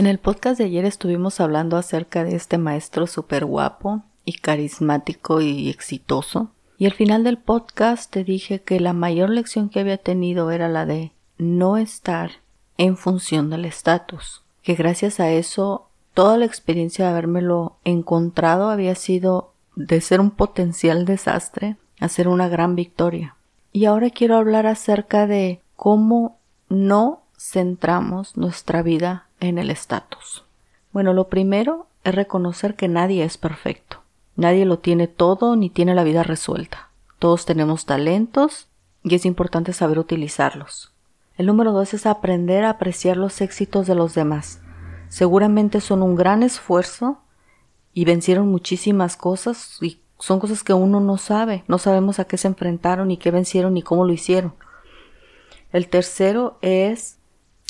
En el podcast de ayer estuvimos hablando acerca de este maestro súper guapo y carismático y exitoso. Y al final del podcast te dije que la mayor lección que había tenido era la de no estar en función del estatus. Que gracias a eso toda la experiencia de habérmelo encontrado había sido de ser un potencial desastre a ser una gran victoria. Y ahora quiero hablar acerca de cómo no centramos nuestra vida en el estatus? Bueno, lo primero es reconocer que nadie es perfecto. Nadie lo tiene todo ni tiene la vida resuelta. Todos tenemos talentos y es importante saber utilizarlos. El número dos es aprender a apreciar los éxitos de los demás. Seguramente son un gran esfuerzo y vencieron muchísimas cosas y son cosas que uno no sabe. No sabemos a qué se enfrentaron y qué vencieron y cómo lo hicieron. El tercero es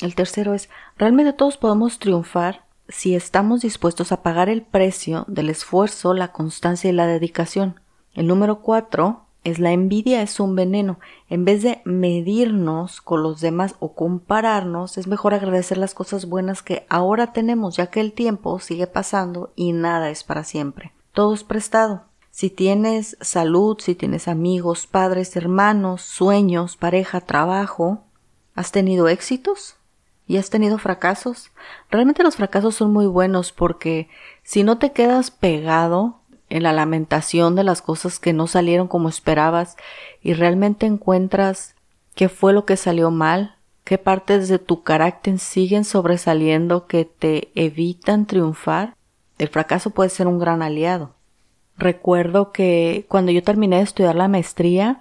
el tercero es, realmente todos podemos triunfar si estamos dispuestos a pagar el precio del esfuerzo, la constancia y la dedicación. El número cuatro es la envidia es un veneno. En vez de medirnos con los demás o compararnos, es mejor agradecer las cosas buenas que ahora tenemos, ya que el tiempo sigue pasando y nada es para siempre. Todo es prestado. Si tienes salud, si tienes amigos, padres, hermanos, sueños, pareja, trabajo, ¿has tenido éxitos? ¿Y has tenido fracasos? Realmente los fracasos son muy buenos porque si no te quedas pegado en la lamentación de las cosas que no salieron como esperabas y realmente encuentras qué fue lo que salió mal, qué partes de tu carácter siguen sobresaliendo que te evitan triunfar, el fracaso puede ser un gran aliado. Recuerdo que cuando yo terminé de estudiar la maestría,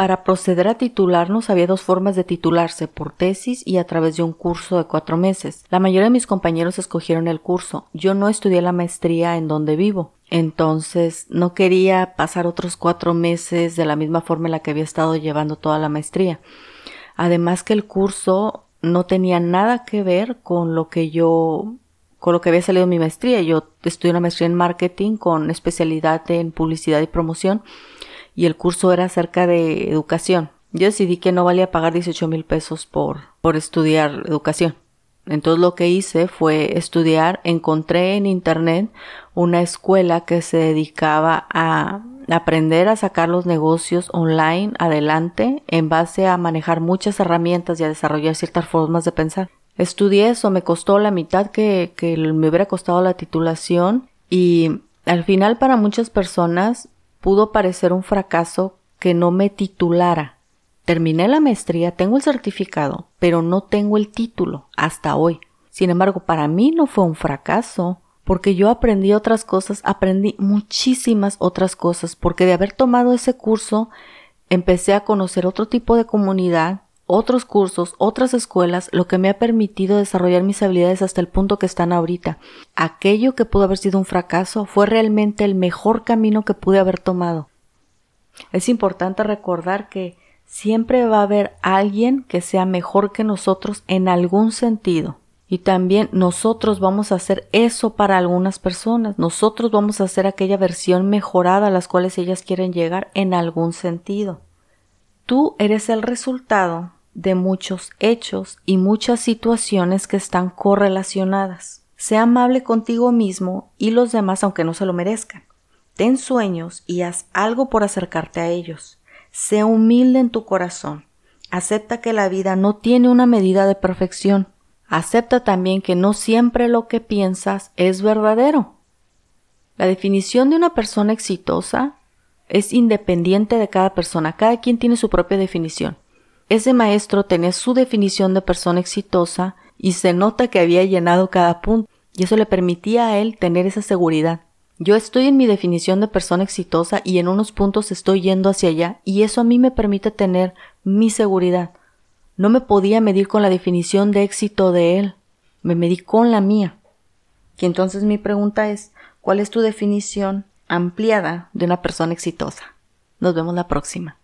para proceder a titularnos había dos formas de titularse, por tesis y a través de un curso de cuatro meses. La mayoría de mis compañeros escogieron el curso. Yo no estudié la maestría en donde vivo. Entonces no quería pasar otros cuatro meses de la misma forma en la que había estado llevando toda la maestría. Además que el curso no tenía nada que ver con lo que yo con lo que había salido mi maestría. Yo estudié una maestría en marketing con especialidad en publicidad y promoción y el curso era acerca de educación. Yo decidí que no valía pagar 18 mil pesos por, por estudiar educación. Entonces lo que hice fue estudiar, encontré en internet una escuela que se dedicaba a aprender a sacar los negocios online adelante en base a manejar muchas herramientas y a desarrollar ciertas formas de pensar. Estudié eso, me costó la mitad que, que me hubiera costado la titulación y al final para muchas personas pudo parecer un fracaso que no me titulara. Terminé la maestría, tengo el certificado, pero no tengo el título hasta hoy. Sin embargo, para mí no fue un fracaso, porque yo aprendí otras cosas, aprendí muchísimas otras cosas, porque de haber tomado ese curso, empecé a conocer otro tipo de comunidad, otros cursos, otras escuelas, lo que me ha permitido desarrollar mis habilidades hasta el punto que están ahorita. Aquello que pudo haber sido un fracaso fue realmente el mejor camino que pude haber tomado. Es importante recordar que siempre va a haber alguien que sea mejor que nosotros en algún sentido. Y también nosotros vamos a hacer eso para algunas personas. Nosotros vamos a hacer aquella versión mejorada a las cuales ellas quieren llegar en algún sentido. Tú eres el resultado de muchos hechos y muchas situaciones que están correlacionadas. Sea amable contigo mismo y los demás aunque no se lo merezcan. Ten sueños y haz algo por acercarte a ellos. Sé humilde en tu corazón. Acepta que la vida no tiene una medida de perfección. Acepta también que no siempre lo que piensas es verdadero. La definición de una persona exitosa es independiente de cada persona. Cada quien tiene su propia definición. Ese maestro tenía su definición de persona exitosa y se nota que había llenado cada punto y eso le permitía a él tener esa seguridad. Yo estoy en mi definición de persona exitosa y en unos puntos estoy yendo hacia allá y eso a mí me permite tener mi seguridad. No me podía medir con la definición de éxito de él, me medí con la mía. Y entonces mi pregunta es, ¿cuál es tu definición ampliada de una persona exitosa? Nos vemos la próxima.